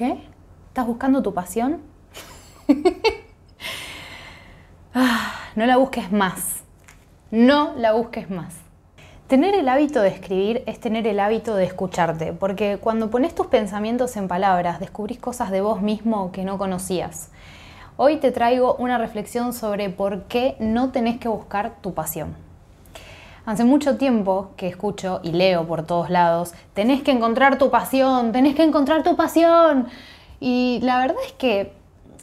¿Qué? ¿Estás buscando tu pasión? Ah, no la busques más. No la busques más. Tener el hábito de escribir es tener el hábito de escucharte, porque cuando pones tus pensamientos en palabras, descubrís cosas de vos mismo que no conocías. Hoy te traigo una reflexión sobre por qué no tenés que buscar tu pasión. Hace mucho tiempo que escucho y leo por todos lados, tenés que encontrar tu pasión, tenés que encontrar tu pasión. Y la verdad es que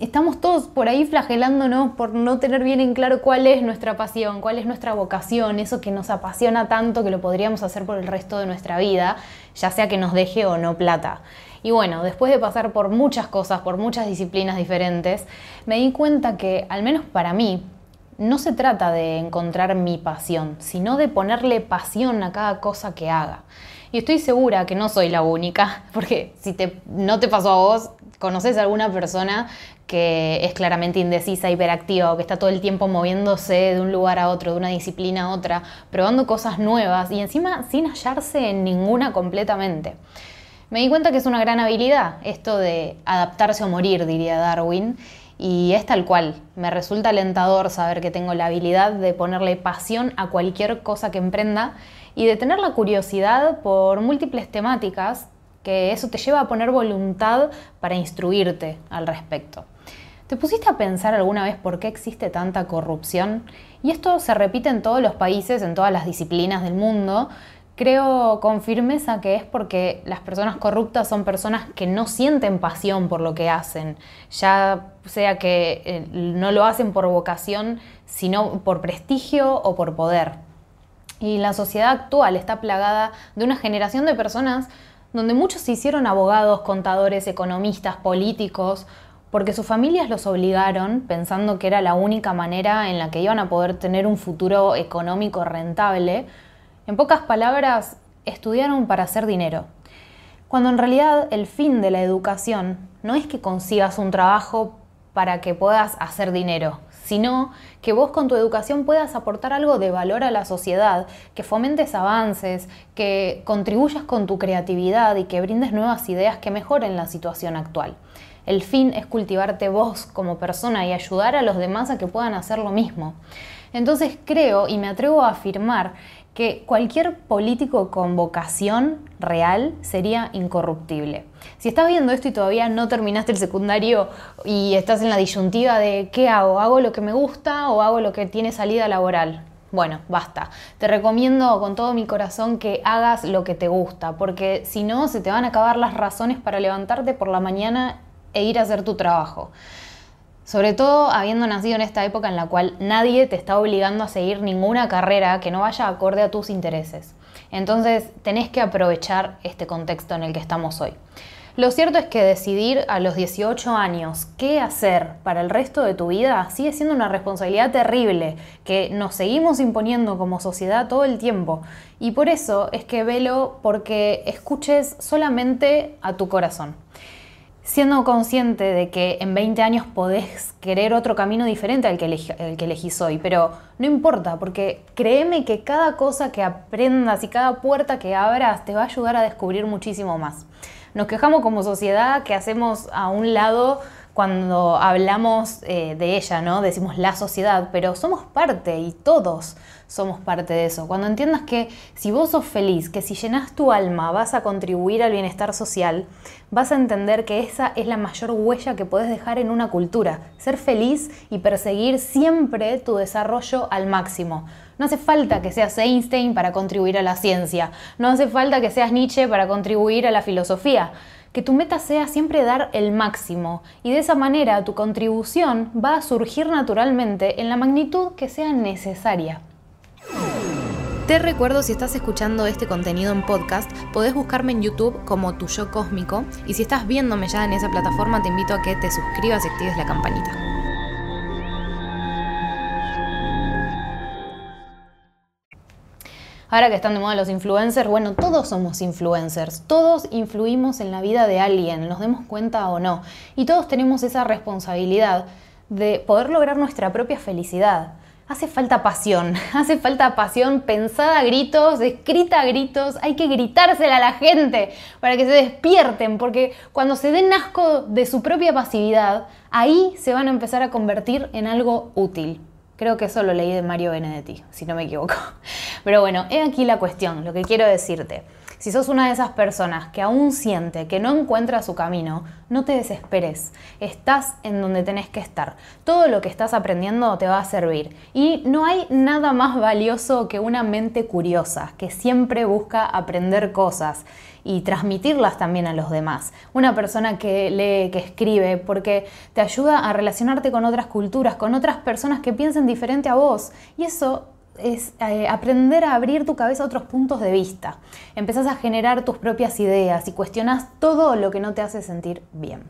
estamos todos por ahí flagelándonos por no tener bien en claro cuál es nuestra pasión, cuál es nuestra vocación, eso que nos apasiona tanto que lo podríamos hacer por el resto de nuestra vida, ya sea que nos deje o no plata. Y bueno, después de pasar por muchas cosas, por muchas disciplinas diferentes, me di cuenta que, al menos para mí, no se trata de encontrar mi pasión, sino de ponerle pasión a cada cosa que haga. Y estoy segura que no soy la única, porque si no te pasó a vos, conoces a alguna persona que es claramente indecisa, hiperactiva o que está todo el tiempo moviéndose de un lugar a otro, de una disciplina a otra, probando cosas nuevas y encima sin hallarse en ninguna completamente. Me di cuenta que es una gran habilidad esto de adaptarse o morir, diría Darwin, y es tal cual. Me resulta alentador saber que tengo la habilidad de ponerle pasión a cualquier cosa que emprenda y de tener la curiosidad por múltiples temáticas que eso te lleva a poner voluntad para instruirte al respecto. ¿Te pusiste a pensar alguna vez por qué existe tanta corrupción? Y esto se repite en todos los países, en todas las disciplinas del mundo. Creo con firmeza que es porque las personas corruptas son personas que no sienten pasión por lo que hacen, ya sea que eh, no lo hacen por vocación, sino por prestigio o por poder. Y la sociedad actual está plagada de una generación de personas donde muchos se hicieron abogados, contadores, economistas, políticos, porque sus familias los obligaron pensando que era la única manera en la que iban a poder tener un futuro económico rentable. En pocas palabras, estudiaron para hacer dinero. Cuando en realidad el fin de la educación no es que consigas un trabajo para que puedas hacer dinero, sino que vos con tu educación puedas aportar algo de valor a la sociedad, que fomentes avances, que contribuyas con tu creatividad y que brindes nuevas ideas que mejoren la situación actual. El fin es cultivarte vos como persona y ayudar a los demás a que puedan hacer lo mismo. Entonces creo y me atrevo a afirmar que cualquier político con vocación real sería incorruptible. Si estás viendo esto y todavía no terminaste el secundario y estás en la disyuntiva de ¿qué hago? ¿Hago lo que me gusta o hago lo que tiene salida laboral? Bueno, basta. Te recomiendo con todo mi corazón que hagas lo que te gusta, porque si no, se te van a acabar las razones para levantarte por la mañana e ir a hacer tu trabajo. Sobre todo habiendo nacido en esta época en la cual nadie te está obligando a seguir ninguna carrera que no vaya acorde a tus intereses. Entonces tenés que aprovechar este contexto en el que estamos hoy. Lo cierto es que decidir a los 18 años qué hacer para el resto de tu vida sigue siendo una responsabilidad terrible que nos seguimos imponiendo como sociedad todo el tiempo. Y por eso es que velo porque escuches solamente a tu corazón siendo consciente de que en 20 años podés querer otro camino diferente al que, elegís hoy, pero no importa, porque créeme que cada cosa que aprendas y cada puerta que abras te va a ayudar a descubrir muchísimo más. Nos quejamos como sociedad que hacemos a un lado cuando hablamos eh, de ella, ¿no? Decimos la sociedad, pero somos parte y todos somos parte de eso. Cuando entiendas que si vos sos feliz, que si llenas tu alma vas a contribuir al bienestar social, vas a entender que esa es la mayor huella que puedes dejar en una cultura. Ser feliz y perseguir siempre tu desarrollo al máximo. No hace falta que seas Einstein para contribuir a la ciencia. No hace falta que seas Nietzsche para contribuir a la filosofía que tu meta sea siempre dar el máximo y de esa manera tu contribución va a surgir naturalmente en la magnitud que sea necesaria. Te recuerdo, si estás escuchando este contenido en podcast, podés buscarme en YouTube como Tu Yo Cósmico y si estás viéndome ya en esa plataforma, te invito a que te suscribas y actives la campanita. Ahora que están de moda los influencers, bueno, todos somos influencers, todos influimos en la vida de alguien, nos demos cuenta o no, y todos tenemos esa responsabilidad de poder lograr nuestra propia felicidad. Hace falta pasión, hace falta pasión pensada a gritos, escrita a gritos, hay que gritársela a la gente para que se despierten, porque cuando se den asco de su propia pasividad, ahí se van a empezar a convertir en algo útil. Creo que eso lo leí de Mario Benedetti, si no me equivoco. Pero bueno, he aquí la cuestión, lo que quiero decirte. Si sos una de esas personas que aún siente que no encuentra su camino, no te desesperes. Estás en donde tenés que estar. Todo lo que estás aprendiendo te va a servir. Y no hay nada más valioso que una mente curiosa, que siempre busca aprender cosas y transmitirlas también a los demás. Una persona que lee, que escribe, porque te ayuda a relacionarte con otras culturas, con otras personas que piensen diferente a vos. Y eso es eh, aprender a abrir tu cabeza a otros puntos de vista. Empezás a generar tus propias ideas y cuestionas todo lo que no te hace sentir bien.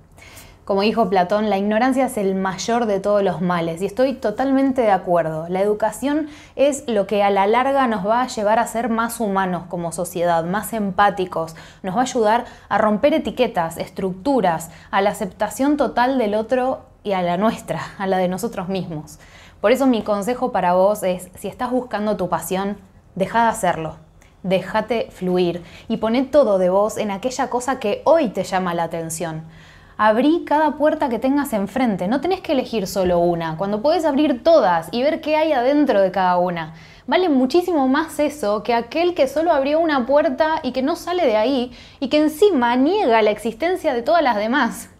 Como dijo Platón, la ignorancia es el mayor de todos los males y estoy totalmente de acuerdo. La educación es lo que a la larga nos va a llevar a ser más humanos como sociedad, más empáticos, nos va a ayudar a romper etiquetas, estructuras, a la aceptación total del otro y a la nuestra, a la de nosotros mismos. Por eso mi consejo para vos es, si estás buscando tu pasión, deja de hacerlo. Déjate fluir y poné todo de vos en aquella cosa que hoy te llama la atención. Abrí cada puerta que tengas enfrente, no tenés que elegir solo una, cuando puedes abrir todas y ver qué hay adentro de cada una. Vale muchísimo más eso que aquel que solo abrió una puerta y que no sale de ahí y que encima niega la existencia de todas las demás.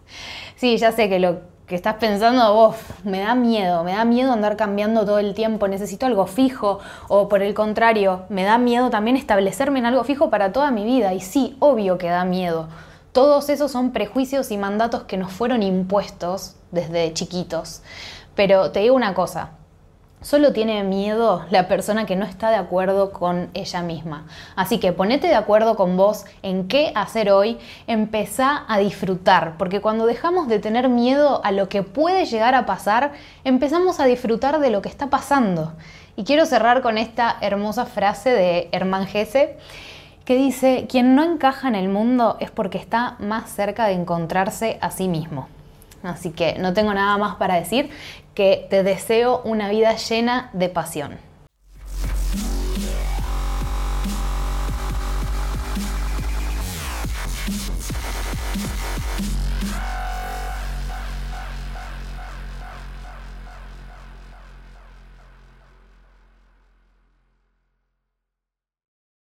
Sí, ya sé que lo que estás pensando, vos, me da miedo, me da miedo andar cambiando todo el tiempo, necesito algo fijo, o por el contrario, me da miedo también establecerme en algo fijo para toda mi vida. Y sí, obvio que da miedo. Todos esos son prejuicios y mandatos que nos fueron impuestos desde chiquitos. Pero te digo una cosa, Solo tiene miedo la persona que no está de acuerdo con ella misma. Así que ponete de acuerdo con vos en qué hacer hoy, empezá a disfrutar, porque cuando dejamos de tener miedo a lo que puede llegar a pasar, empezamos a disfrutar de lo que está pasando. Y quiero cerrar con esta hermosa frase de Hermann Hesse que dice, quien no encaja en el mundo es porque está más cerca de encontrarse a sí mismo. Así que no tengo nada más para decir que te deseo una vida llena de pasión.